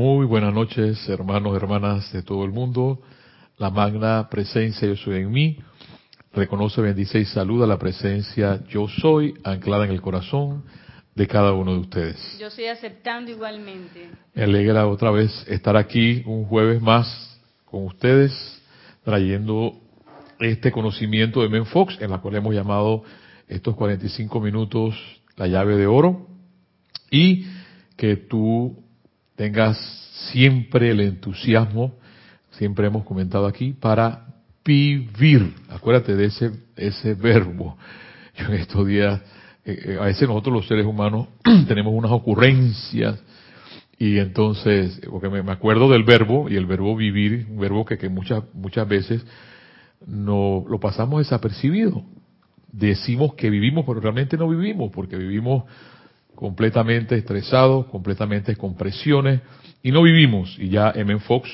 Muy buenas noches, hermanos, hermanas de todo el mundo. La magna presencia yo soy en mí. Reconoce, bendice y saluda la presencia yo soy anclada en el corazón de cada uno de ustedes. Yo estoy aceptando igualmente. Me alegra otra vez estar aquí un jueves más con ustedes, trayendo este conocimiento de Menfox, en la cual hemos llamado estos 45 minutos la llave de oro, y que tú tengas siempre el entusiasmo, siempre hemos comentado aquí, para vivir. Acuérdate de ese, ese verbo. Yo en estos días, eh, eh, a veces nosotros los seres humanos tenemos unas ocurrencias y entonces, porque me, acuerdo del verbo y el verbo vivir, un verbo que, que muchas, muchas veces no lo pasamos desapercibido. Decimos que vivimos, pero realmente no vivimos, porque vivimos completamente estresados, completamente con presiones, y no vivimos. Y ya M. Fox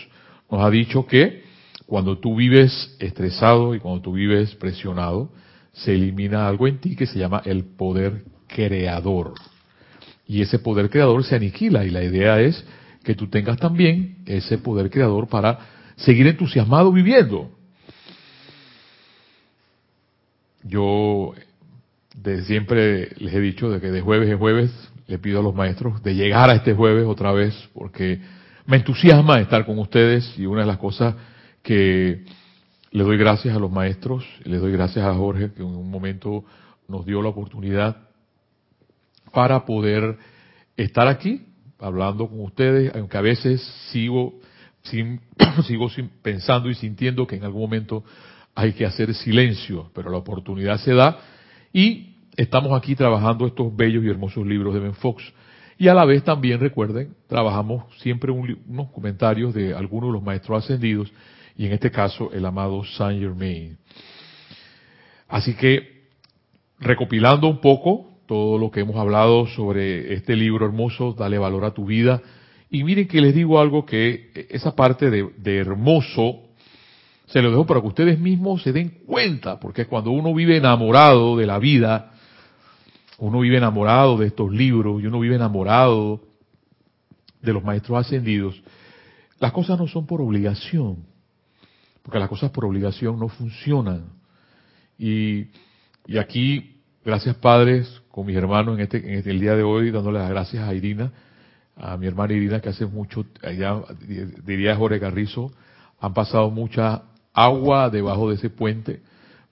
nos ha dicho que cuando tú vives estresado y cuando tú vives presionado, se elimina algo en ti que se llama el poder creador. Y ese poder creador se aniquila y la idea es que tú tengas también ese poder creador para seguir entusiasmado viviendo. Yo de siempre les he dicho de que de jueves en jueves le pido a los maestros de llegar a este jueves otra vez porque me entusiasma estar con ustedes y una de las cosas que le doy gracias a los maestros, le doy gracias a Jorge que en un momento nos dio la oportunidad para poder estar aquí hablando con ustedes, aunque a veces sigo sin, sigo pensando y sintiendo que en algún momento hay que hacer silencio, pero la oportunidad se da y estamos aquí trabajando estos bellos y hermosos libros de Ben Fox. Y a la vez también recuerden, trabajamos siempre unos comentarios de algunos de los maestros ascendidos, y en este caso el amado Saint Germain. Así que, recopilando un poco todo lo que hemos hablado sobre este libro hermoso, Dale valor a tu vida, y miren que les digo algo que esa parte de, de hermoso se lo dejo para que ustedes mismos se den cuenta, porque cuando uno vive enamorado de la vida, uno vive enamorado de estos libros y uno vive enamorado de los maestros ascendidos, las cosas no son por obligación, porque las cosas por obligación no funcionan. Y, y aquí, gracias padres, con mis hermanos en este, en este, el día de hoy, dándole las gracias a Irina, a mi hermana Irina, que hace mucho, allá, diría Jorge Carrizo, han pasado mucha agua debajo de ese puente,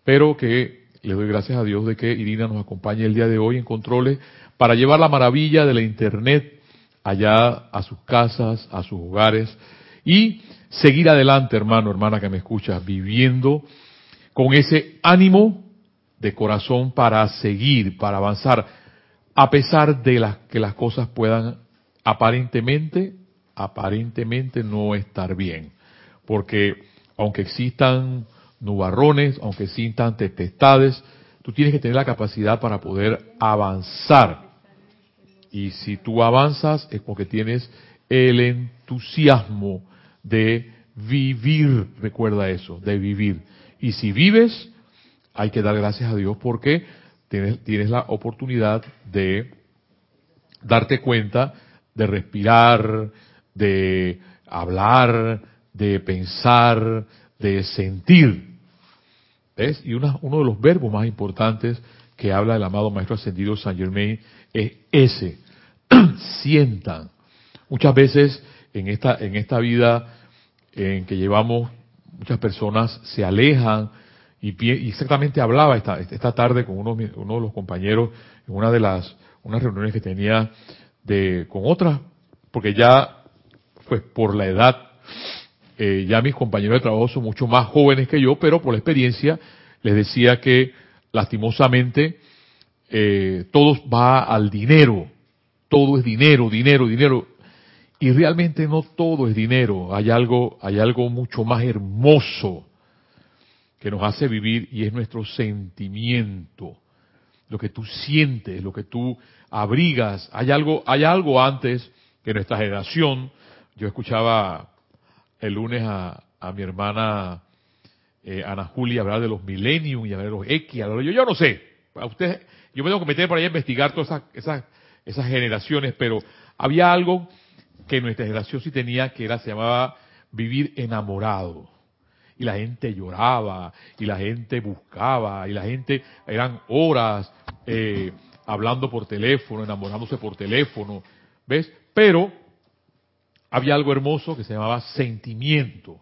pero que le doy gracias a Dios de que Irina nos acompañe el día de hoy en controles para llevar la maravilla de la Internet allá a sus casas, a sus hogares y seguir adelante, hermano, hermana que me escuchas, viviendo con ese ánimo de corazón para seguir, para avanzar, a pesar de las que las cosas puedan aparentemente, aparentemente no estar bien. Porque aunque existan nubarrones, aunque existan tempestades, tú tienes que tener la capacidad para poder avanzar. Y si tú avanzas es porque tienes el entusiasmo de vivir, recuerda eso, de vivir. Y si vives, hay que dar gracias a Dios porque tienes, tienes la oportunidad de darte cuenta, de respirar, de hablar, de pensar, de sentir. ¿Ves? Y uno de los verbos más importantes que habla el amado Maestro Ascendido Saint Germain es ese, sientan. Muchas veces en esta, en esta vida en que llevamos, muchas personas se alejan y, exactamente hablaba esta, esta tarde con uno, uno de los compañeros en una de las unas reuniones que tenía de con otras, porque ya pues por la edad eh, ya mis compañeros de trabajo son mucho más jóvenes que yo, pero por la experiencia les decía que lastimosamente eh, todo va al dinero, todo es dinero, dinero, dinero, y realmente no todo es dinero, hay algo, hay algo mucho más hermoso que nos hace vivir y es nuestro sentimiento, lo que tú sientes, lo que tú abrigas, hay algo, hay algo antes que nuestra generación, yo escuchaba el lunes a, mi hermana eh, Ana Julia hablar de los millennium y hablar de los X, yo, yo no sé, a usted, yo me tengo que meter por ahí a investigar todas esas, esas, esas generaciones, pero había algo que nuestra generación sí tenía, que era, se llamaba vivir enamorado. Y la gente lloraba, y la gente buscaba, y la gente, eran horas eh, hablando por teléfono, enamorándose por teléfono, ¿ves? Pero había algo hermoso que se llamaba sentimiento.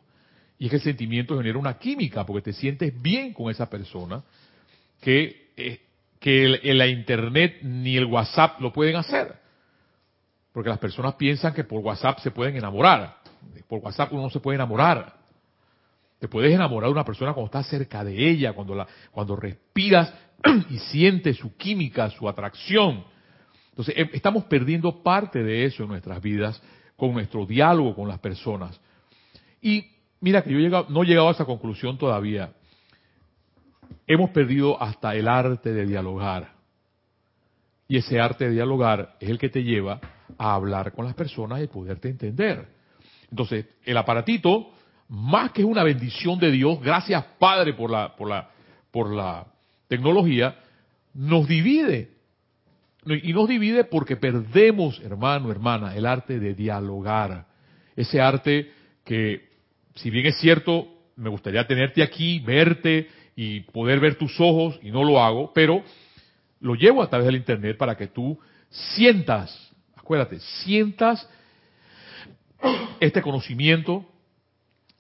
Y es que el sentimiento genera una química, porque te sientes bien con esa persona, que, eh, que en la internet ni el WhatsApp lo pueden hacer. Porque las personas piensan que por WhatsApp se pueden enamorar. Por WhatsApp uno no se puede enamorar. Te puedes enamorar de una persona cuando estás cerca de ella, cuando, la, cuando respiras y sientes su química, su atracción. Entonces, em, estamos perdiendo parte de eso en nuestras vidas con nuestro diálogo con las personas. Y mira que yo no he llegado a esa conclusión todavía. Hemos perdido hasta el arte de dialogar. Y ese arte de dialogar es el que te lleva a hablar con las personas y poderte entender. Entonces, el aparatito, más que una bendición de Dios, gracias Padre por la, por la, por la tecnología, nos divide. Y nos divide porque perdemos, hermano, hermana, el arte de dialogar. Ese arte que, si bien es cierto, me gustaría tenerte aquí, verte y poder ver tus ojos, y no lo hago, pero lo llevo a través del Internet para que tú sientas acuérdate, sientas este conocimiento,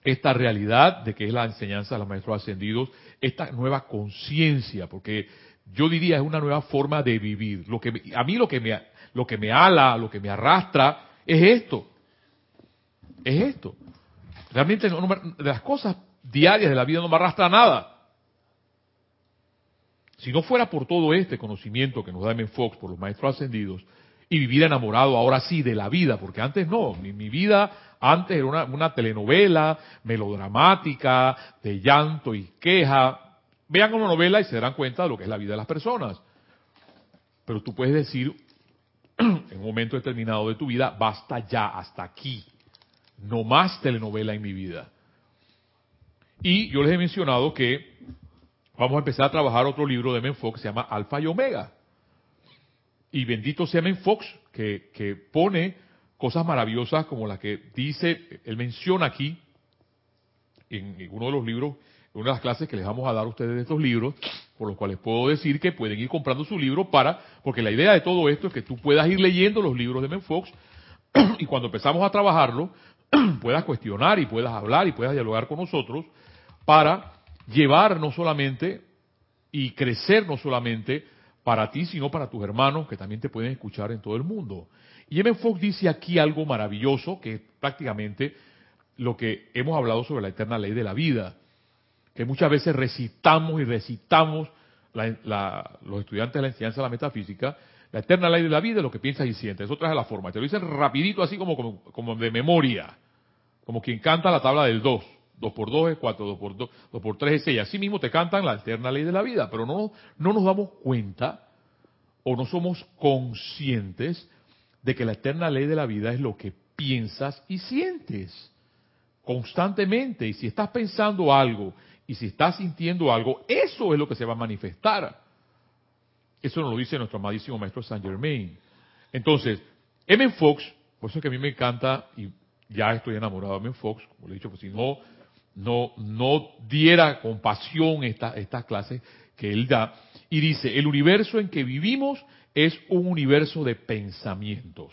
esta realidad de que es la enseñanza de los maestros ascendidos, esta nueva conciencia, porque yo diría es una nueva forma de vivir. Lo que a mí lo que me lo que me ala, lo que me arrastra es esto. Es esto. Realmente de las cosas diarias de la vida no me arrastra nada. Si no fuera por todo este conocimiento que nos da M. Fox, por los maestros ascendidos, y vivir enamorado ahora sí de la vida, porque antes no, mi, vida antes era una, telenovela melodramática, de llanto y queja. Vean una novela y se darán cuenta de lo que es la vida de las personas. Pero tú puedes decir, en un momento determinado de tu vida, basta ya, hasta aquí. No más telenovela en mi vida. Y yo les he mencionado que vamos a empezar a trabajar otro libro de Menfox que se llama Alfa y Omega. Y bendito sea Men Fox, que, que pone cosas maravillosas como las que dice, él menciona aquí, en, uno de los libros, una de las clases que les vamos a dar a ustedes de estos libros, por los cuales puedo decir que pueden ir comprando su libro para, porque la idea de todo esto es que tú puedas ir leyendo los libros de Men Fox y cuando empezamos a trabajarlo, puedas cuestionar y puedas hablar y puedas dialogar con nosotros para llevar no solamente y crecer no solamente para ti, sino para tus hermanos que también te pueden escuchar en todo el mundo. Y M. Fox dice aquí algo maravilloso, que es prácticamente lo que hemos hablado sobre la eterna ley de la vida, que muchas veces recitamos y recitamos los estudiantes de la enseñanza de la metafísica, la eterna ley de la vida es lo que piensas y sientes. Eso trae la forma. Te lo dicen rapidito, así como, como, como de memoria, como quien canta la tabla del 2. 2 por 2 es 4, 2 por 2, 2 por 3 es 6. Así mismo te cantan la eterna ley de la vida, pero no, no nos damos cuenta o no somos conscientes de que la eterna ley de la vida es lo que piensas y sientes constantemente. Y si estás pensando algo y si estás sintiendo algo, eso es lo que se va a manifestar. Eso nos lo dice nuestro amadísimo maestro Saint Germain. Entonces, M. Fox, por eso es que a mí me encanta y ya estoy enamorado de M. Fox, como le he dicho, pues si no no, no diera compasión esta, estas clases que él da. Y dice, el universo en que vivimos es un universo de pensamientos.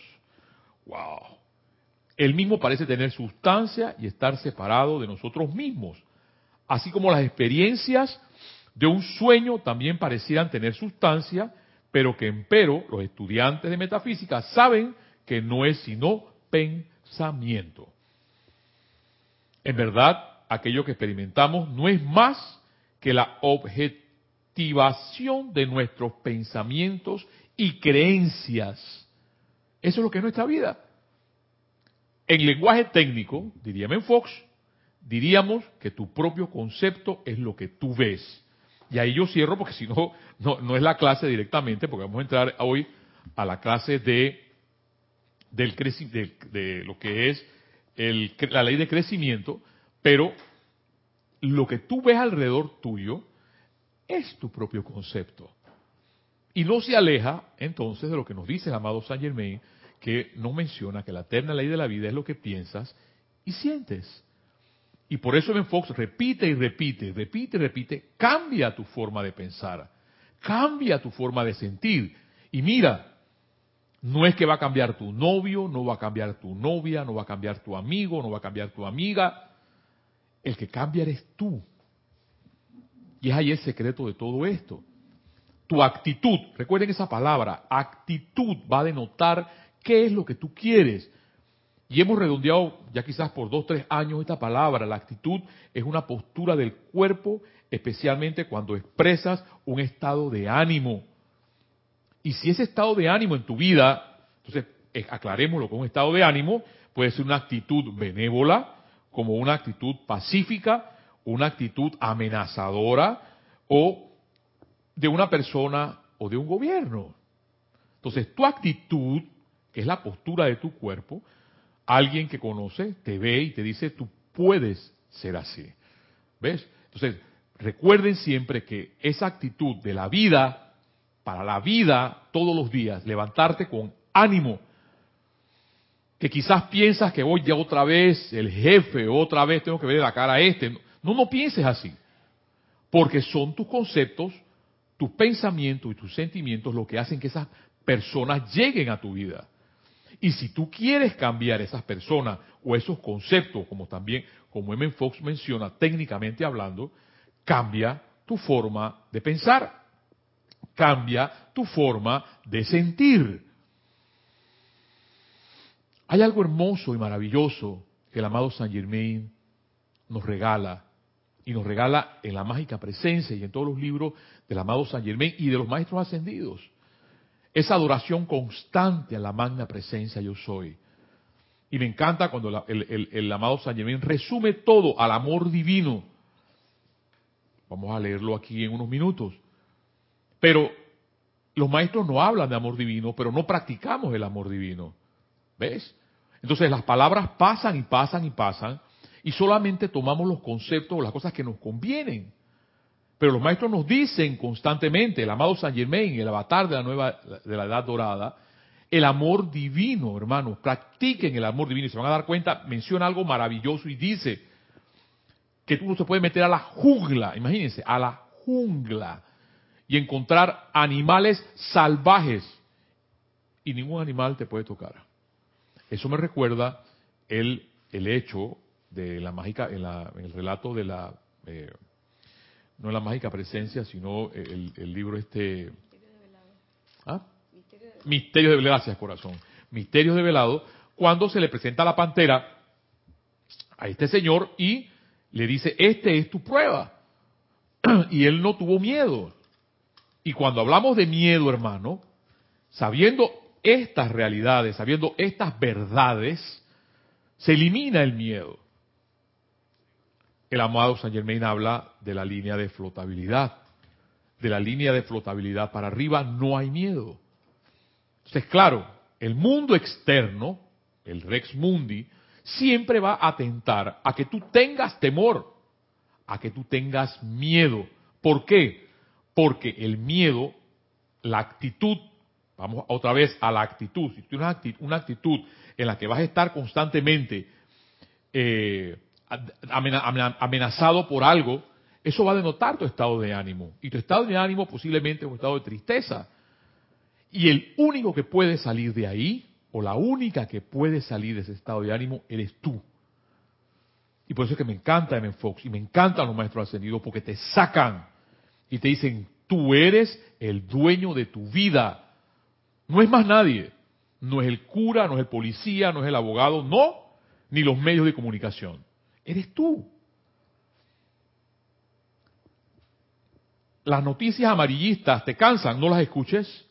Wow. El mismo parece tener sustancia y estar separado de nosotros mismos. Así como las experiencias de un sueño también parecieran tener sustancia, pero que empero los estudiantes de metafísica saben que no es sino pensamiento. En verdad, aquello que experimentamos no es más que la objetivación de nuestros pensamientos y creencias. Eso es lo que es nuestra vida. En lenguaje técnico, diría Fox, diríamos que tu propio concepto es lo que tú ves. Y ahí yo cierro porque si no, no, es la clase directamente, porque vamos a entrar hoy a la clase de, del de, de lo que es el, la ley de crecimiento, pero lo que tú ves alrededor tuyo es tu propio concepto. Y no se aleja entonces de lo que nos dice el amado Saint Germain, que nos menciona que la eterna ley de la vida es lo que piensas y sientes. Y por eso Ben Fox repite y repite, repite y repite, cambia tu forma de pensar, cambia tu forma de sentir. Y mira, no es que va a cambiar tu novio, no va a cambiar tu novia, no va a cambiar tu amigo, no va a cambiar tu amiga. El que cambia eres tú. Y es ahí el secreto de todo esto. Tu actitud, recuerden esa palabra, actitud va a denotar qué es lo que tú quieres. Y hemos redondeado ya quizás por dos, tres años esta palabra. La actitud es una postura del cuerpo, especialmente cuando expresas un estado de ánimo. Y si ese estado de ánimo en tu vida, entonces eh, aclarémoslo con un estado de ánimo, puede ser una actitud benévola, como una actitud pacífica, una actitud amenazadora o de una persona o de un gobierno. Entonces tu actitud, que es la postura de tu cuerpo, alguien que conoce te ve y te dice, tú puedes ser así. ¿Ves? Entonces, recuerden siempre que esa actitud de la vida, para la vida todos los días, levantarte con ánimo, que quizás piensas que voy ya otra vez, el jefe, otra vez tengo que ver la cara a este. No, no pienses así. Porque son tus conceptos, tus pensamientos y tus sentimientos lo que hacen que esas personas lleguen a tu vida. Y si tú quieres cambiar esas personas o esos conceptos, como también, como M. Fox menciona, técnicamente hablando, cambia tu forma de pensar, cambia tu forma de sentir. Hay algo hermoso y maravilloso que el amado Saint Germain nos regala, y nos regala en la mágica presencia y en todos los libros del amado Saint Germain y de los maestros ascendidos. Esa adoración constante a la magna presencia yo soy. Y me encanta cuando el, amado San Germain resume todo al amor divino. Vamos a leerlo aquí en unos minutos. Pero los maestros no hablan de amor divino, pero no practicamos el amor divino. ¿Ves? Entonces las palabras pasan y pasan y pasan y solamente tomamos los conceptos o las cosas que nos convienen. Pero los maestros nos dicen constantemente, el amado San Germain, el avatar de la nueva, de la edad dorada, el amor divino, hermanos, practiquen el amor divino y se van a dar cuenta, menciona algo maravilloso y dice que tú no se puede meter a la jungla, imagínense, a la jungla y encontrar animales salvajes y ningún animal te puede tocar. Eso me recuerda el, el hecho de la mágica, en, el relato de la eh, no la mágica presencia, sino el, libro este... ¿Ah? Misterios de velado. Gracias, corazón. Misterios de velado, cuando se le presenta la pantera a este señor y le dice, este es tu prueba. Y él no tuvo miedo. Y cuando hablamos de miedo, hermano, sabiendo estas realidades, sabiendo estas verdades, se elimina el miedo el amado Saint Germain habla de la línea de flotabilidad. De la línea de flotabilidad para arriba no hay miedo. Entonces, claro, el mundo externo, el Rex Mundi, siempre va a atentar a que tú tengas temor, a que tú tengas miedo. ¿Por qué? Porque el miedo, la actitud, vamos otra vez a la actitud, si tú tienes una actitud, en la que vas a estar constantemente eh, amenazado por algo, eso va a denotar tu estado de ánimo. Y tu estado de ánimo posiblemente es un estado de tristeza. Y el único que puede salir de ahí, o la única que puede salir de ese estado de ánimo, eres tú. Y por eso es que me encanta M. Fox y me encantan los maestros ascendidos porque te sacan y te dicen, tú eres el dueño de tu vida. No es más nadie. No es el cura, no es el policía, no es el abogado, no, ni los medios de comunicación. Eres tú. Las noticias amarillistas te cansan, no las escuches.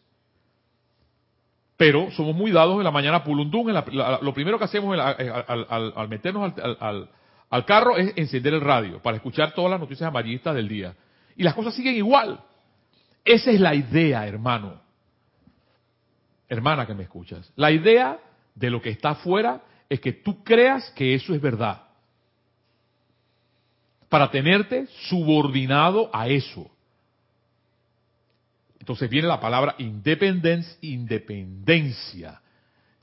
Pero somos muy dados en la mañana pulundún. lo primero que hacemos al, meternos al, carro es encender el radio para escuchar todas las noticias amarillistas del día. Y las cosas siguen igual. Esa es la idea, hermano. Hermana que me escuchas. La idea de lo que está afuera es que tú creas que eso es verdad para tenerte subordinado a eso. Entonces viene la palabra independencia, independencia.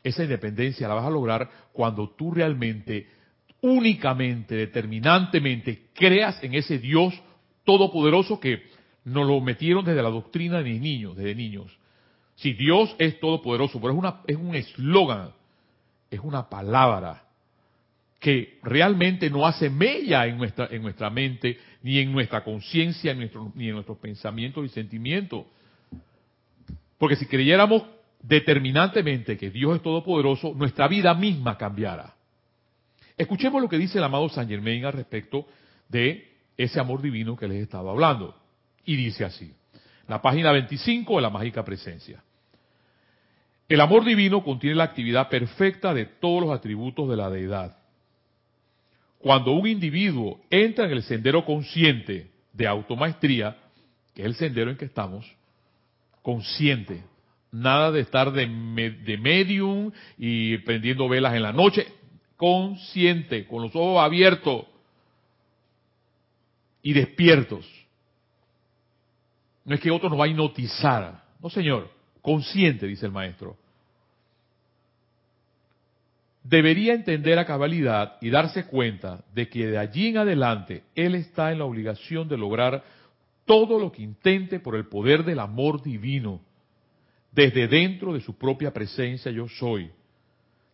esa independencia la vas a lograr cuando tú realmente, únicamente, determinantemente, creas en ese Dios todopoderoso que nos lo metieron desde la doctrina de niños, desde niños. Si Dios es todopoderoso, pero es, una, es un eslogan, es una palabra que realmente no hace mella en nuestra, en nuestra mente, ni en nuestra conciencia, ni en nuestros pensamientos y sentimientos. Porque si creyéramos determinantemente que Dios es todopoderoso, nuestra vida misma cambiará. Escuchemos lo que dice el amado San Germain al respecto de ese amor divino que les he estado hablando. Y dice así, la página 25 de la mágica presencia. El amor divino contiene la actividad perfecta de todos los atributos de la deidad. Cuando un individuo entra en el sendero consciente de automaestría, que es el sendero en que estamos, consciente, nada de estar de, de medium y prendiendo velas en la noche, consciente, con los ojos abiertos y despiertos. No es que otro nos va a hipnotizar, no señor, consciente, dice el maestro. Debería entender a cabalidad y darse cuenta de que de allí en adelante él está en la obligación de lograr todo lo que intente por el poder del amor divino, desde dentro de su propia presencia yo soy.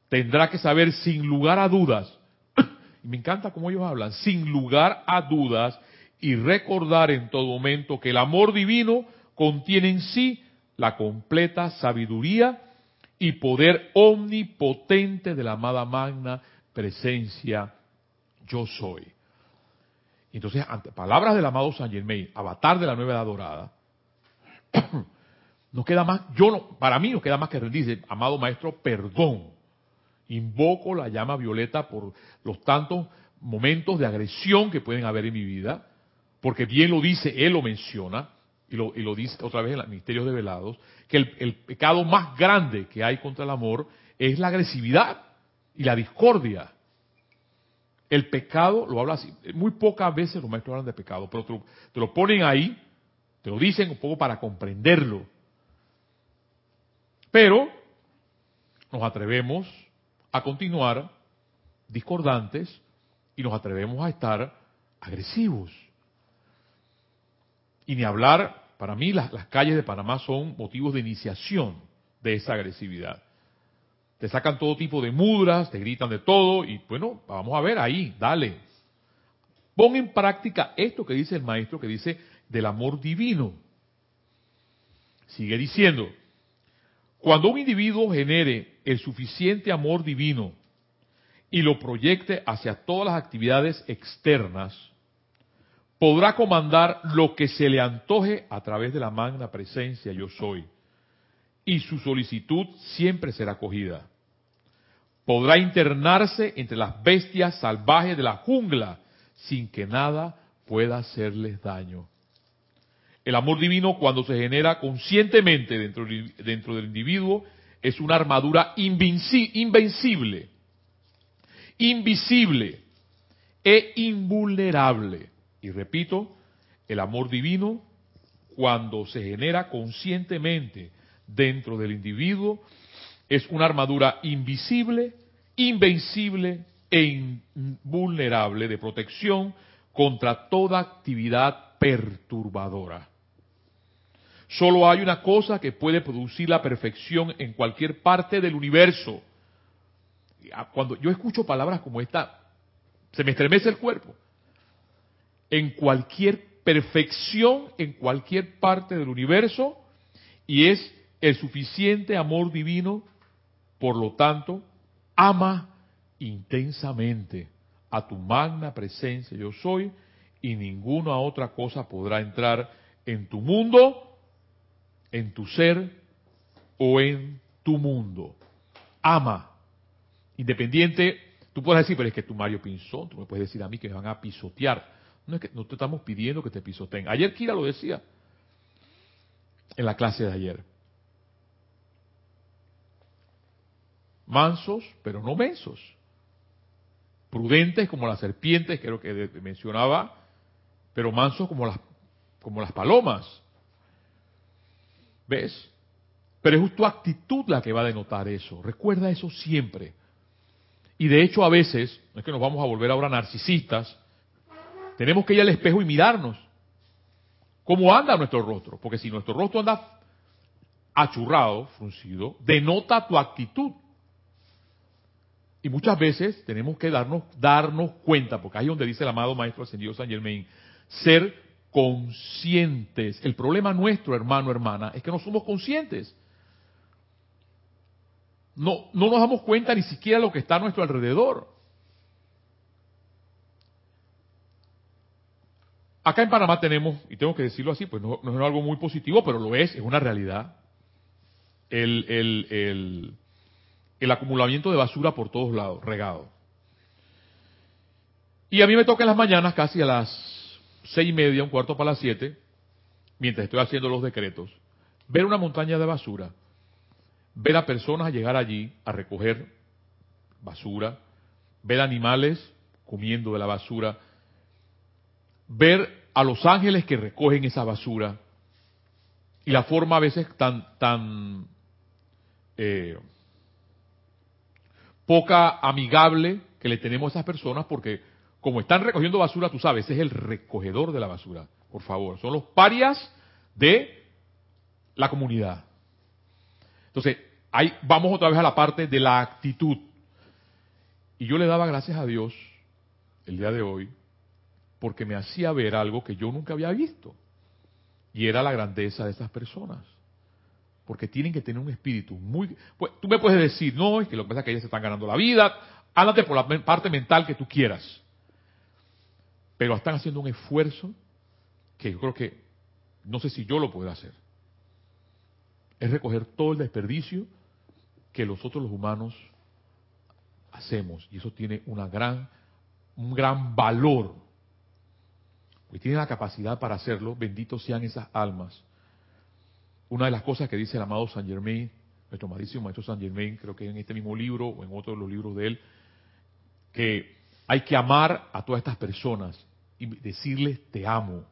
Tendrá que saber sin lugar a dudas, y me encanta cómo ellos hablan, sin lugar a dudas, y recordar en todo momento que el amor divino contiene en sí la completa sabiduría y poder omnipotente de la amada magna presencia yo soy. Entonces, ante palabras del amado San Germain, avatar de la nueva edad dorada, no queda más, yo no, para mí no queda más que rendirse, amado maestro, perdón. Invoco la llama violeta por los tantos momentos de agresión que pueden haber en mi vida, porque bien lo dice, él lo menciona, y lo, y lo dice otra vez en los Misterios Develados, que el, el pecado más grande que hay contra el amor es la agresividad y la discordia. El pecado, lo habla así, muy pocas veces los maestros hablan de pecado, pero te lo, ponen ahí, te lo dicen un poco para comprenderlo. Pero nos atrevemos a continuar discordantes y nos atrevemos a estar agresivos. Y ni hablar, para mí las, calles de Panamá son motivos de iniciación de esa agresividad te sacan todo tipo de mudras, te gritan de todo y bueno, vamos a ver ahí, dale. Pon en práctica esto que dice el maestro, que dice del amor divino. Sigue diciendo, cuando un individuo genere el suficiente amor divino y lo proyecte hacia todas las actividades externas, podrá comandar lo que se le antoje a través de la magna presencia yo soy. Y su solicitud siempre será acogida podrá internarse entre las bestias salvajes de la jungla sin que nada pueda hacerles daño. El amor divino cuando se genera conscientemente dentro, dentro del individuo es una armadura invencible, invisible e invulnerable. Y repito, el amor divino cuando se genera conscientemente dentro del individuo es una armadura invisible, invencible e invulnerable de protección contra toda actividad perturbadora. Solo hay una cosa que puede producir la perfección en cualquier parte del universo. Cuando yo escucho palabras como esta, se me estremece el cuerpo. En cualquier perfección, en cualquier parte del universo, y es el suficiente amor divino por lo tanto, ama intensamente a tu magna presencia yo soy y ninguna otra cosa podrá entrar en tu mundo, en tu ser o en tu mundo. Ama. Independiente, tú puedes decir, pero es que tu Mario Pinzón, tú me puedes decir a mí que me van a pisotear. No es que no te estamos pidiendo que te pisoteen. Ayer Kira lo decía en la clase de ayer. mansos, pero no mensos. Prudentes como las serpientes, creo que mencionaba, pero mansos como las, como las palomas. ¿Ves? Pero es tu actitud la que va a denotar eso. Recuerda eso siempre. Y de hecho a veces, no es que nos vamos a volver ahora narcisistas, tenemos que ir al espejo y mirarnos. ¿Cómo anda nuestro rostro? Porque si nuestro rostro anda achurrado, fruncido, denota tu actitud. Y muchas veces tenemos que darnos, darnos cuenta, porque ahí es donde dice el amado Maestro Ascendido San Germain, ser conscientes. El problema nuestro, hermano, hermana, es que no somos conscientes. No, no nos damos cuenta ni siquiera de lo que está a nuestro alrededor. Acá en Panamá tenemos, y tengo que decirlo así, pues no, es algo muy positivo, pero lo es, es una realidad. El, el, el, el acumulamiento de basura por todos lados, regado. Y a mí me toca en las mañanas, casi a las seis y media, un cuarto para las siete, mientras estoy haciendo los decretos, ver una montaña de basura, ver a personas llegar allí a recoger basura, ver animales comiendo de la basura, ver a los ángeles que recogen esa basura y la forma a veces tan tan eh, poca amigable que le tenemos a esas personas porque como están recogiendo basura, tú sabes, es el recogedor de la basura, por favor, son los parias de la comunidad. Entonces, ahí vamos otra vez a la parte de la actitud. Y yo le daba gracias a Dios el día de hoy porque me hacía ver algo que yo nunca había visto. Y era la grandeza de esas personas porque tienen que tener un espíritu muy... Pues, tú me puedes decir, no, es que lo que pasa es que ellas se están ganando la vida, ándate por la parte mental que tú quieras. Pero están haciendo un esfuerzo que yo creo que, no sé si yo lo puedo hacer. Es recoger todo el desperdicio que nosotros los humanos hacemos. Y eso tiene una gran, un gran valor. Porque tienen la capacidad para hacerlo, benditos sean esas almas una de las cosas que dice el amado San Germain, nuestro amadísimo maestro San Germain, creo que en este mismo libro o en otro de los libros de él, que hay que amar a todas estas personas y decirles te amo.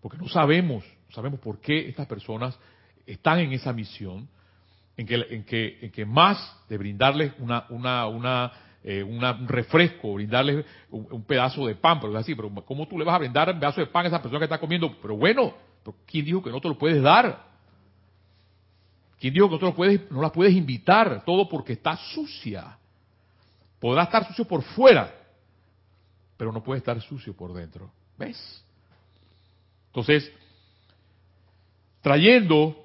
Porque no sabemos, no sabemos por qué estas personas están en esa misión, en que, en que, en que más de brindarles una, una, una, eh, un refresco, brindarles un, pedazo de pan, pero es así, pero ¿cómo tú le vas a brindar un pedazo de pan a esa persona que está comiendo? Pero bueno, ¿Quién dijo que no te lo puedes dar? ¿Quién dijo que no, te lo puedes, no la puedes invitar? Todo porque está sucia. Podrá estar sucio por fuera, pero no puede estar sucio por dentro. ¿Ves? Entonces, trayendo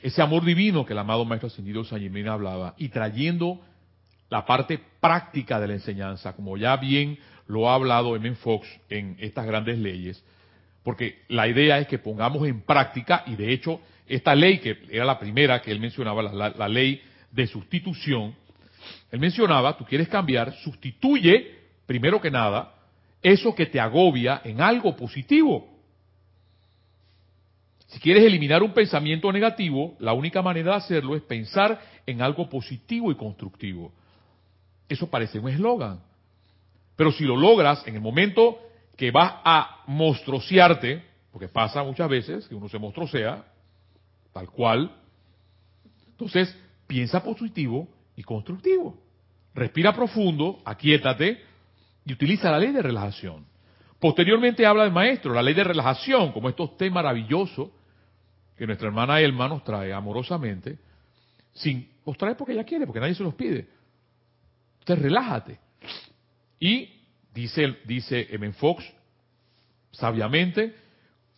ese amor divino que el amado Maestro Ascendido San Germán hablaba y trayendo la parte práctica de la enseñanza, como ya bien lo ha hablado M. Fox en estas grandes leyes, porque la idea es que pongamos en práctica, y de hecho, esta ley, que era la primera que él mencionaba, la, ley de sustitución, él mencionaba, tú quieres cambiar, sustituye, primero que nada, eso que te agobia en algo positivo. Si quieres eliminar un pensamiento negativo, la única manera de hacerlo es pensar en algo positivo y constructivo. Eso parece un eslogan. Pero si lo logras en el momento que vas a monstruosearte, porque pasa muchas veces que uno se monstruosea, tal cual. Entonces, piensa positivo y constructivo. Respira profundo, aquíétate y utiliza la ley de relajación. Posteriormente habla el maestro, la ley de relajación, como estos té maravillosos que nuestra hermana Elma nos trae amorosamente, sin los trae porque ella quiere, porque nadie se los pide. Entonces relájate. Y Dice, dice Fox, sabiamente,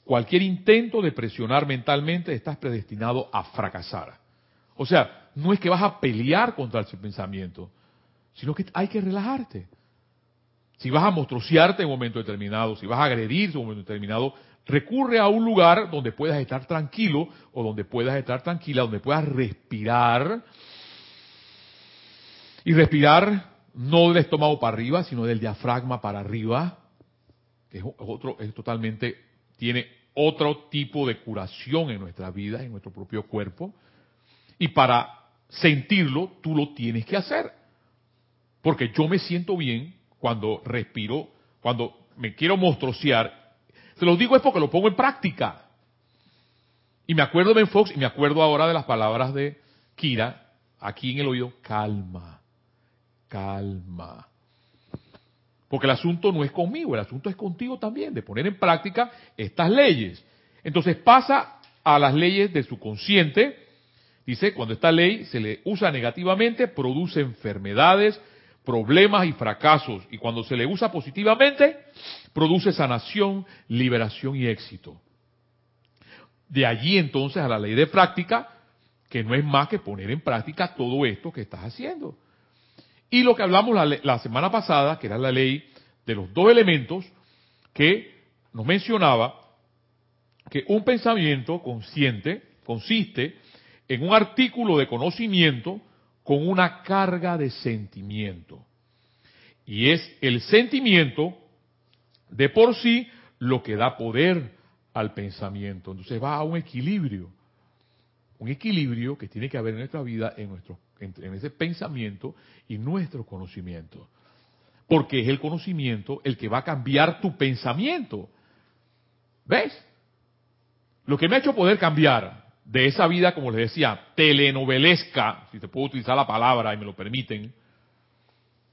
cualquier intento de presionar mentalmente estás predestinado a fracasar. O sea, no es que vas a pelear contra ese pensamiento, sino que hay que relajarte. Si vas a monstruosearte en un momento determinado, si vas a agredir en un momento determinado, recurre a un lugar donde puedas estar tranquilo o donde puedas estar tranquila, donde puedas respirar. Y respirar no del estómago para arriba, sino del diafragma para arriba, que es otro, es totalmente, tiene otro tipo de curación en nuestra vida, en nuestro propio cuerpo. Y para sentirlo, tú lo tienes que hacer. Porque yo me siento bien cuando respiro, cuando me quiero monstruosear. Se lo digo es porque lo pongo en práctica. Y me acuerdo de Ben Fox y me acuerdo ahora de las palabras de Kira, aquí en el oído, calma, calma. Porque el asunto no es conmigo, el asunto es contigo también, de poner en práctica estas leyes. Entonces pasa a las leyes de su consciente. Dice, cuando esta ley se le usa negativamente, produce enfermedades, problemas y fracasos. Y cuando se le usa positivamente, produce sanación, liberación y éxito. De allí entonces a la ley de práctica, que no es más que poner en práctica todo esto que estás haciendo. Y lo que hablamos la, semana pasada, que era la ley de los dos elementos, que nos mencionaba que un pensamiento consciente consiste en un artículo de conocimiento con una carga de sentimiento. Y es el sentimiento de por sí lo que da poder al pensamiento. Entonces va a un equilibrio. Un equilibrio que tiene que haber en nuestra vida, en nuestro en ese pensamiento y nuestro conocimiento. Porque es el conocimiento el que va a cambiar tu pensamiento. ¿Ves? Lo que me ha hecho poder cambiar de esa vida, como les decía, telenovelesca, si te puedo utilizar la palabra y me lo permiten,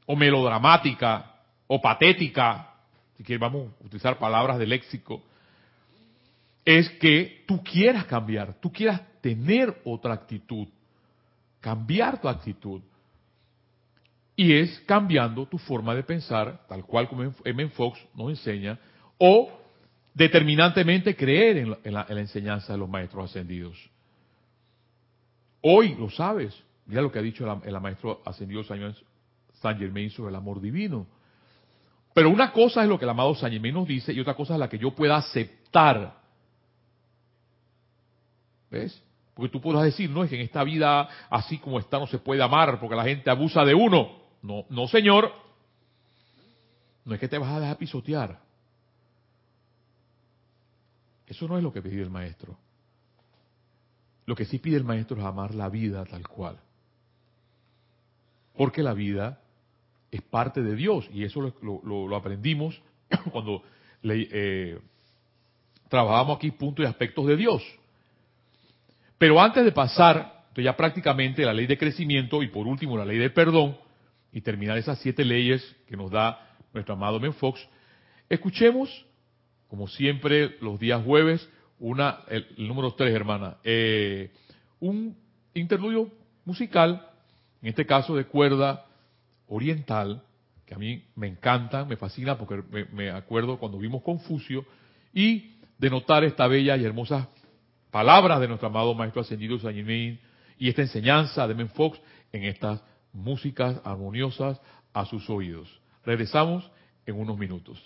o melodramática, o patética, si quieres vamos a utilizar palabras de léxico, es que tú quieras cambiar, tú quieras tener otra actitud cambiar tu actitud. Y es cambiando tu forma de pensar, tal cual como M. Fox nos enseña, o determinantemente creer en la, enseñanza de los maestros ascendidos. Hoy lo sabes, mira lo que ha dicho el, maestro ascendido San Germain sobre el amor divino. Pero una cosa es lo que el amado San Germain nos dice y otra cosa es la que yo pueda aceptar. ¿Ves? Porque tú podrás decir, no, es que en esta vida así como está no se puede amar porque la gente abusa de uno. No, no señor. No es que te vas a dejar pisotear. Eso no es lo que pide el maestro. Lo que sí pide el maestro es amar la vida tal cual. Porque la vida es parte de Dios y eso lo, aprendimos cuando eh, trabajamos aquí puntos y aspectos de Dios. Pero antes de pasar ya prácticamente la ley de crecimiento y por último la ley de perdón y terminar esas siete leyes que nos da nuestro amado Men Fox, escuchemos, como siempre los días jueves, una, el, número tres, hermana, eh, un interludio musical, en este caso de cuerda oriental, que a mí me encanta, me fascina porque me, me acuerdo cuando vimos Confucio, y de notar esta bella y hermosa palabras de nuestro amado Maestro Ascendido San y esta enseñanza de Menfox en estas músicas armoniosas a sus oídos. Regresamos en unos minutos.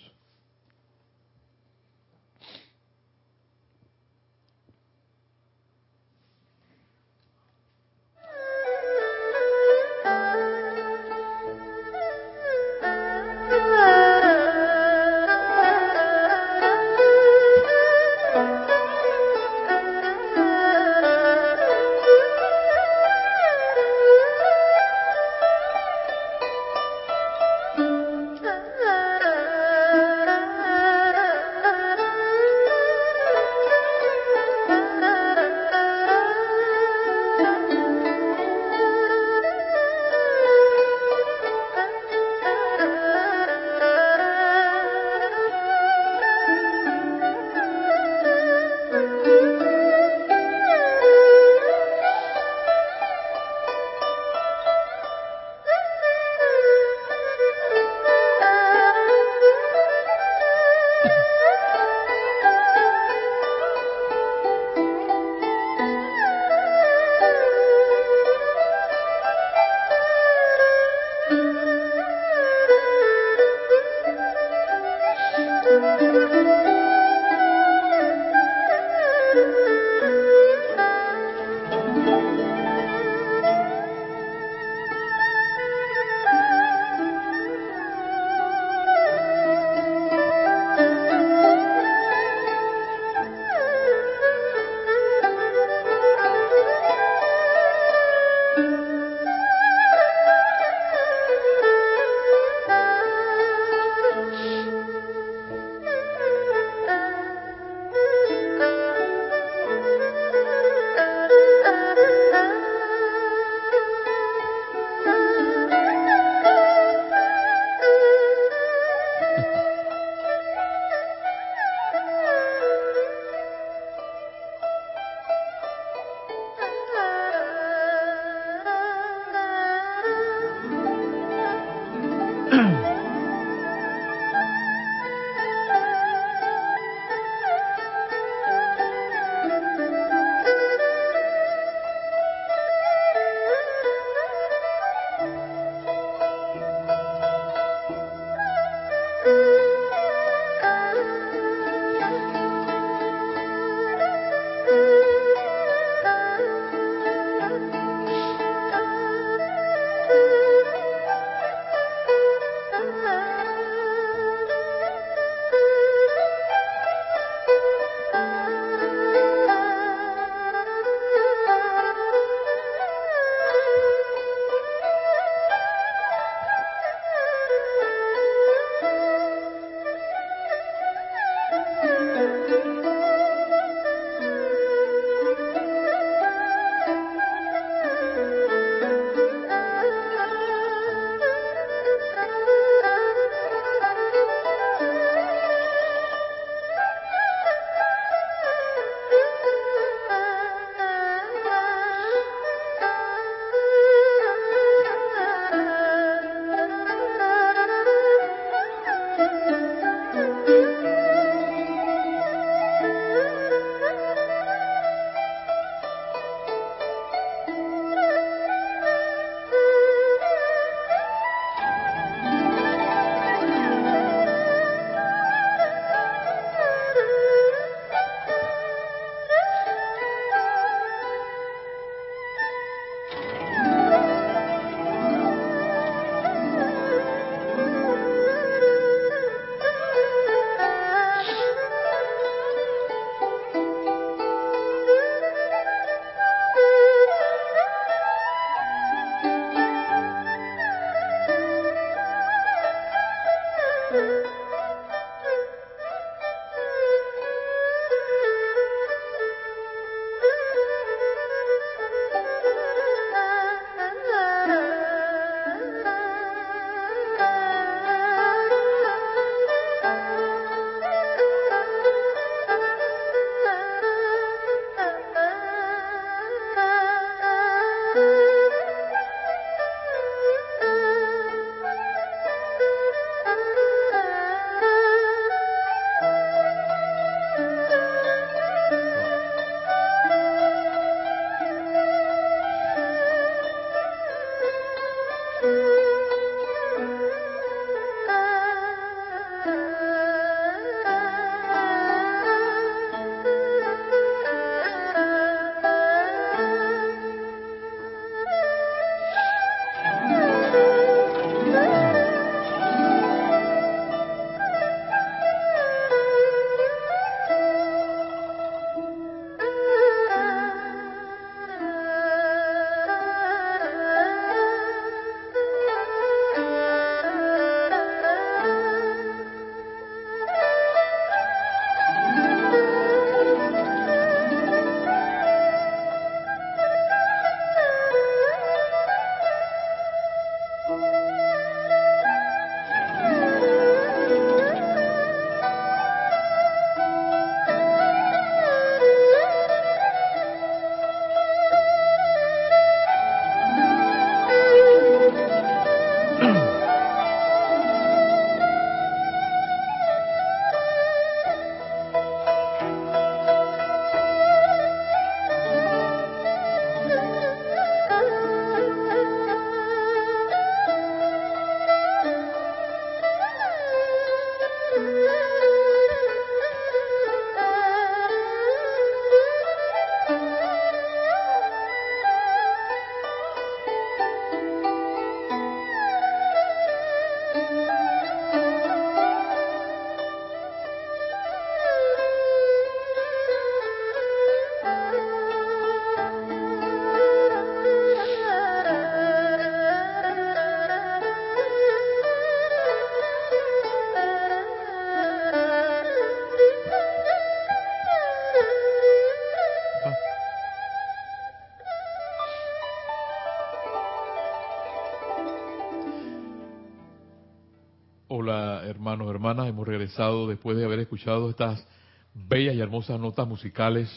Después de haber escuchado estas bellas y hermosas notas musicales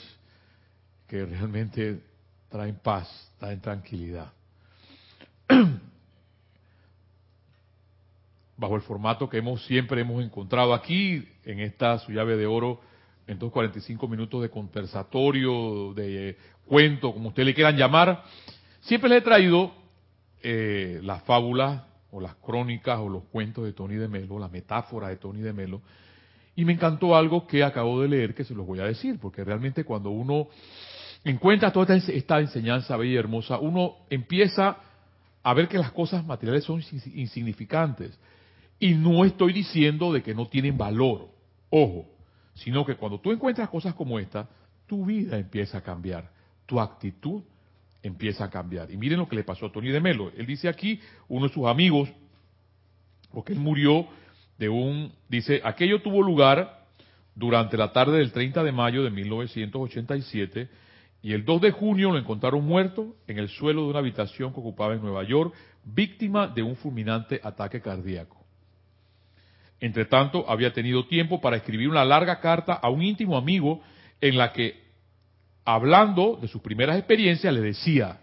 que realmente traen paz, traen tranquilidad. Bajo el formato que hemos siempre hemos encontrado aquí en esta su llave de oro, en estos 45 minutos de conversatorio, de cuento, como ustedes le quieran llamar, siempre le he traído eh, las fábulas o las crónicas o los cuentos de Tony de Melo, la metáfora de Tony de Melo, y me encantó algo que acabo de leer que se los voy a decir, porque realmente cuando uno encuentra toda esta enseñanza bella y hermosa, uno empieza a ver que las cosas materiales son insignificantes. Y no estoy diciendo de que no tienen valor, ojo, sino que cuando tú encuentras cosas como esta, tu vida empieza a cambiar, tu actitud empieza a cambiar. Y miren lo que le pasó a Tony de Melo. Él dice aquí, uno de sus amigos, porque él murió de un, dice, aquello tuvo lugar durante la tarde del 30 de mayo de 1987 y el 2 de junio lo encontraron muerto en el suelo de una habitación que ocupaba en Nueva York, víctima de un fulminante ataque cardíaco. Entre tanto, había tenido tiempo para escribir una larga carta a un íntimo amigo en la que hablando de sus primeras experiencias, le decía,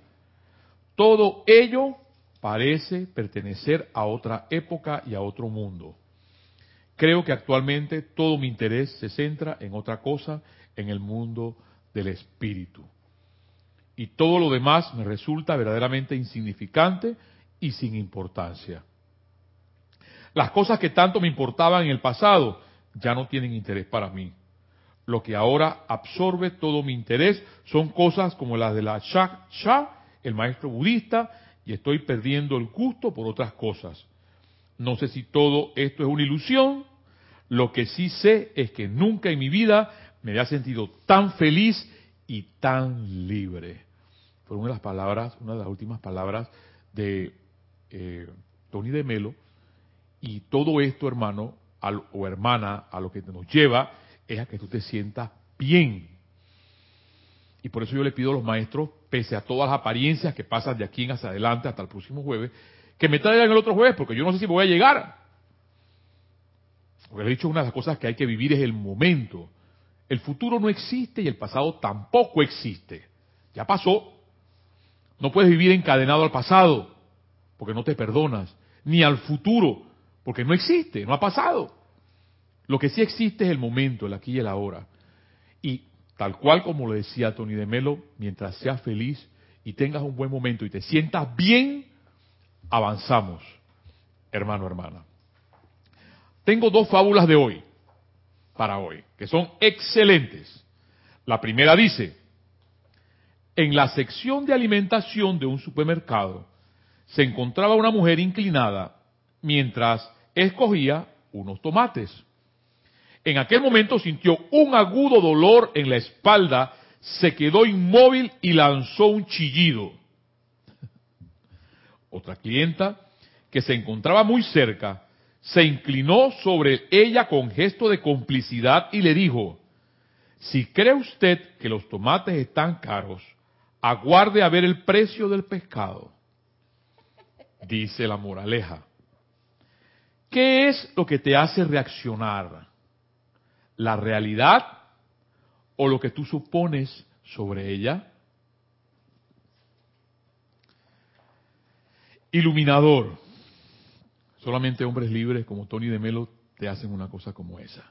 todo ello parece pertenecer a otra época y a otro mundo. Creo que actualmente todo mi interés se centra en otra cosa, en el mundo del espíritu. Y todo lo demás me resulta verdaderamente insignificante y sin importancia. Las cosas que tanto me importaban en el pasado ya no tienen interés para mí lo que ahora absorbe todo mi interés son cosas como las de la Shak Sha, el maestro budista, y estoy perdiendo el gusto por otras cosas. No sé si todo esto es una ilusión, lo que sí sé es que nunca en mi vida me había sentido tan feliz y tan libre. Fue una de las palabras, una de las últimas palabras de eh, Tony de Melo, y todo esto, hermano o hermana, a lo que nos lleva es a que tú te sientas bien. Y por eso yo le pido a los maestros, pese a todas las apariencias que pasan de aquí en hacia adelante hasta el próximo jueves, que me traigan el otro jueves, porque yo no sé si voy a llegar. Porque he dicho, una de las cosas que hay que vivir es el momento. El futuro no existe y el pasado tampoco existe. Ya pasó. No puedes vivir encadenado al pasado, porque no te perdonas, ni al futuro, porque no existe, no ha pasado. Lo que sí existe es el momento, el aquí y el ahora. Y tal cual como lo decía Tony de Melo, mientras seas feliz y tengas un buen momento y te sientas bien, avanzamos, hermano, hermana. Tengo dos fábulas de hoy, para hoy, que son excelentes. La primera dice, en la sección de alimentación de un supermercado se encontraba una mujer inclinada mientras escogía unos tomates. En aquel momento sintió un agudo dolor en la espalda, se quedó inmóvil y lanzó un chillido. Otra clienta, que se encontraba muy cerca, se inclinó sobre ella con gesto de complicidad y le dijo, si cree usted que los tomates están caros, aguarde a ver el precio del pescado. Dice la moraleja. ¿Qué es lo que te hace reaccionar? La realidad o lo que tú supones sobre ella? Iluminador. Solamente hombres libres como Tony de Melo te hacen una cosa como esa.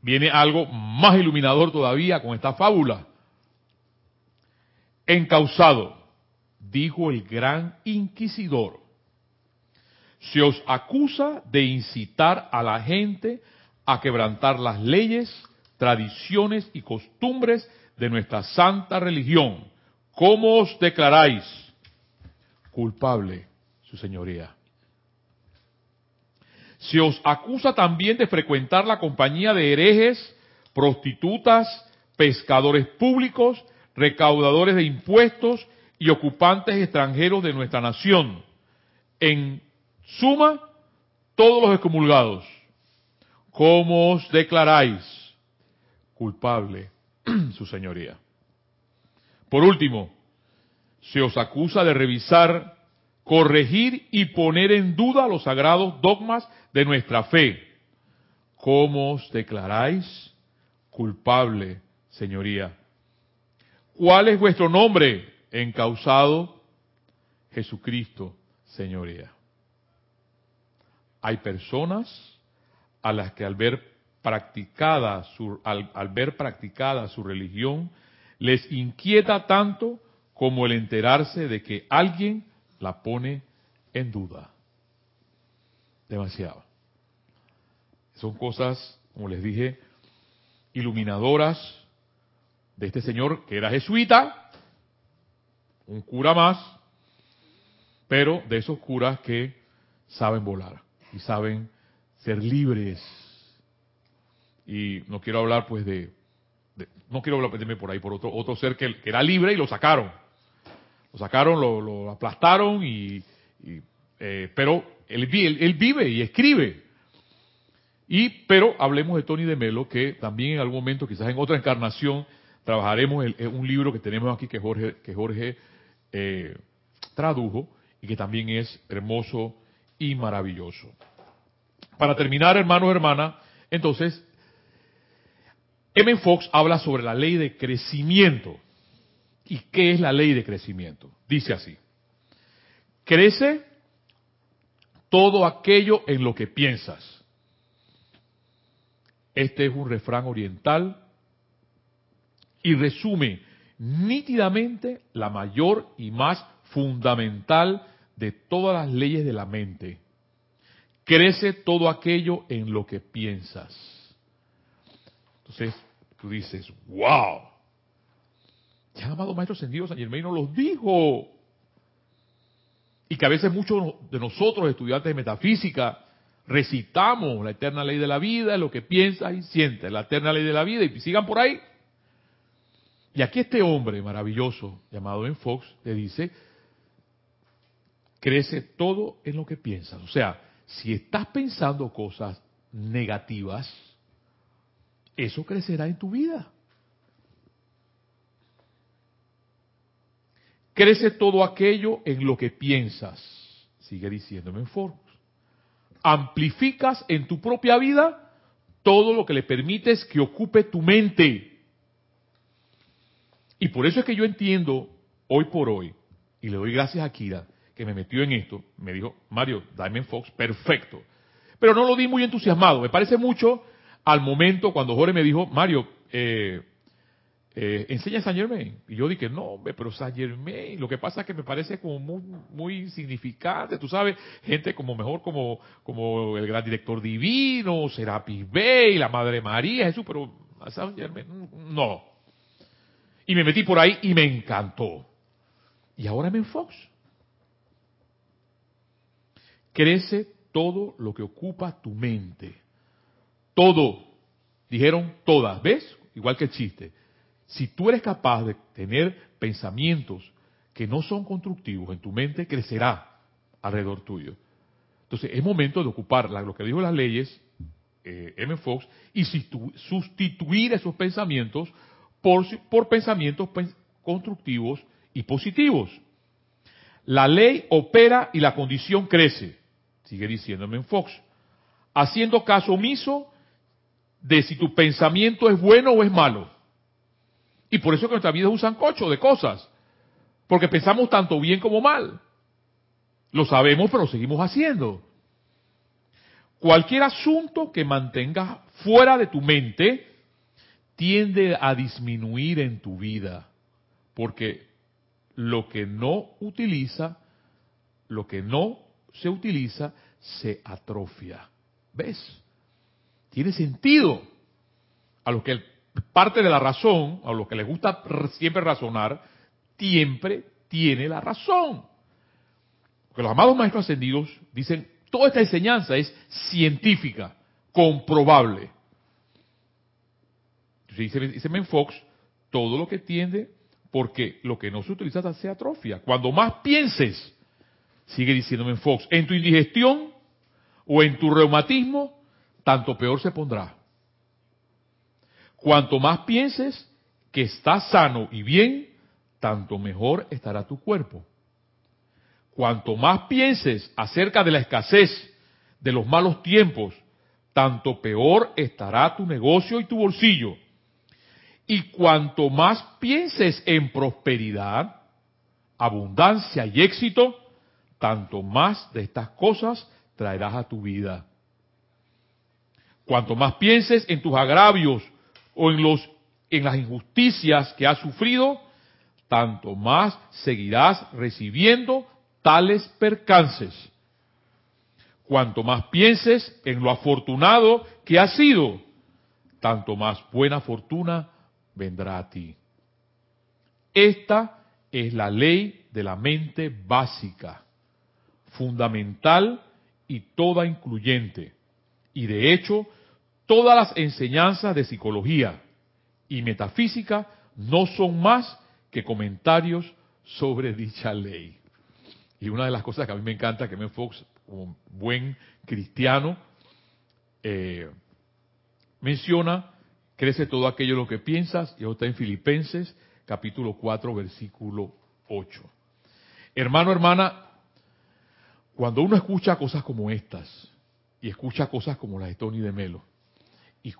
Viene algo más iluminador todavía con esta fábula. Encausado, dijo el gran inquisidor, se os acusa de incitar a la gente a quebrantar las leyes, tradiciones y costumbres de nuestra santa religión. ¿Cómo os declaráis? Culpable, su señoría. Se os acusa también de frecuentar la compañía de herejes, prostitutas, pescadores públicos, recaudadores de impuestos y ocupantes extranjeros de nuestra nación. En suma, todos los excomulgados. ¿Cómo os declaráis culpable, su señoría? Por último, se os acusa de revisar, corregir y poner en duda los sagrados dogmas de nuestra fe. ¿cómo os declaráis culpable, señoría? ¿Cuál es vuestro nombre? Encausado Jesucristo, señoría. Hay personas a las que al ver practicada su, al, al ver practicada su religión les inquieta tanto como el enterarse de que alguien la pone en duda. Demasiado. Son cosas, como les dije, iluminadoras de este señor que era jesuita, un cura más, pero de esos curas que saben volar y saben ser libres. Y no quiero hablar pues de, no quiero hablar de por ahí, por otro, otro ser que, era libre y lo sacaron. Lo sacaron, lo, aplastaron y, eh, pero él, él, vive y escribe. Y, pero hablemos de Tony de Melo, que también en algún momento, quizás en otra encarnación, trabajaremos en un libro que tenemos aquí que Jorge, que Jorge eh, tradujo y que también es hermoso y maravilloso. Para terminar, hermanos hermanas, entonces, M. Fox habla sobre la ley de crecimiento. ¿Y qué es la ley de crecimiento? Dice así, crece todo aquello en lo que piensas. Este es un refrán oriental y resume nítidamente la mayor y más fundamental de todas las leyes de la mente. Crece todo aquello en lo que piensas. Entonces, tú dices, wow. Ya amado Maestro Ascendido San Germain nos los dijo. Y que a veces muchos de nosotros, estudiantes de metafísica, recitamos la eterna ley de la vida, lo que piensas y sientes, la eterna ley de la vida, y sigan por ahí. Y aquí este hombre maravilloso, llamado Ben Fox, le dice, crece todo en lo que piensas. O sea, si estás pensando cosas negativas, eso crecerá en tu vida. Crece todo aquello en lo que piensas. Sigue diciéndome en Fox. Amplificas en tu propia vida todo lo que le permites que ocupe tu mente. Y por eso es que yo entiendo hoy por hoy, y le doy gracias a Kira, que me metió en esto, me dijo, Mario, Diamond Fox, perfecto. Pero no lo di muy entusiasmado, me parece mucho al momento cuando Jorge me dijo, Mario, eh, eh, enseña San Germain. Y yo dije, no, pero San Germain, lo que pasa es que me parece como muy, muy significante, tú sabes, gente como mejor como, como el gran director divino, Serapis Bey, la Madre María, Jesús, pero San Germain, no. Y me metí por ahí y me encantó. Y ahora me Fox. Crece todo lo que ocupa tu mente. Todo. Dijeron todas. ¿Ves? Igual que el chiste. Si tú eres capaz de tener pensamientos que no son constructivos en tu mente, crecerá alrededor tuyo. Entonces es momento de ocupar lo que dijo las leyes, eh, M. Fox, y sustituir esos pensamientos por, pensamientos constructivos y positivos. La ley opera y la condición crece, sigue diciéndome en Fox, haciendo caso omiso de si tu pensamiento es bueno o es malo. Y por eso que nuestra vida es un sancocho de cosas, porque pensamos tanto bien como mal. Lo sabemos, pero lo seguimos haciendo. Cualquier asunto que mantengas fuera de tu mente tiende a disminuir en tu vida, porque lo que no utiliza, lo que no se utiliza, se atrofia. ¿Ves? Tiene sentido. A lo que parte de la razón, a lo que les gusta siempre razonar, siempre tiene la razón. Porque los amados maestros ascendidos dicen, toda esta enseñanza es científica, comprobable dice, dice Fox, todo lo que tiende, porque lo que no se utiliza se atrofia. Cuando más pienses, sigue diciendo Fox, en tu indigestión o en tu reumatismo, tanto peor se pondrá. Cuanto más pienses que estás sano y bien, tanto mejor estará tu cuerpo. Cuanto más pienses acerca de la escasez, de los malos tiempos, tanto peor estará tu negocio y tu bolsillo. Y cuanto más pienses en prosperidad, abundancia y éxito, tanto más de estas cosas traerás a tu vida. Cuanto más pienses en tus agravios o en los en las injusticias que has sufrido, tanto más seguirás recibiendo tales percances. Cuanto más pienses en lo afortunado que has sido, tanto más buena fortuna vendrá a ti. Esta es la ley de la mente básica, fundamental y toda incluyente. Y de hecho, todas las enseñanzas de psicología y metafísica no son más que comentarios sobre dicha ley. Y una de las cosas que a mí me encanta que me Fox como buen cristiano, eh, menciona, crece todo aquello lo que piensas, y eso está en Filipenses capítulo 4, versículo 8. Hermano, hermana, cuando uno escucha cosas como estas, y escucha cosas como las de Tony de Melo, y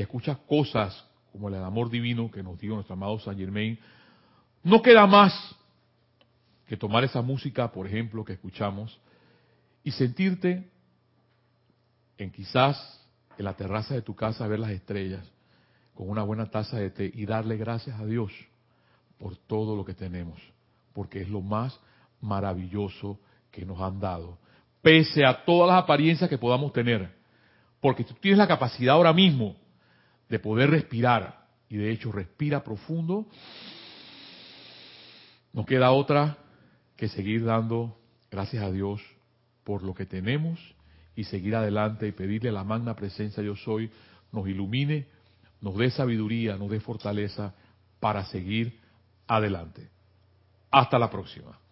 escucha, cosas como el amor divino que nos dio nuestro amado Saint Germain, no queda más que tomar esa música, por ejemplo, que escuchamos, y sentirte en quizás en la terraza de tu casa ver las estrellas con una buena taza de té y darle gracias a Dios por todo lo que tenemos, porque es lo más maravilloso que nos han dado, pese a todas las apariencias que podamos tener, porque tú tienes la capacidad ahora mismo de poder respirar, y de hecho respira profundo, no queda otra que seguir dando gracias a Dios por lo que tenemos y seguir adelante y pedirle a la magna presencia yo soy nos ilumine, nos dé sabiduría, nos dé fortaleza para seguir adelante. Hasta la próxima.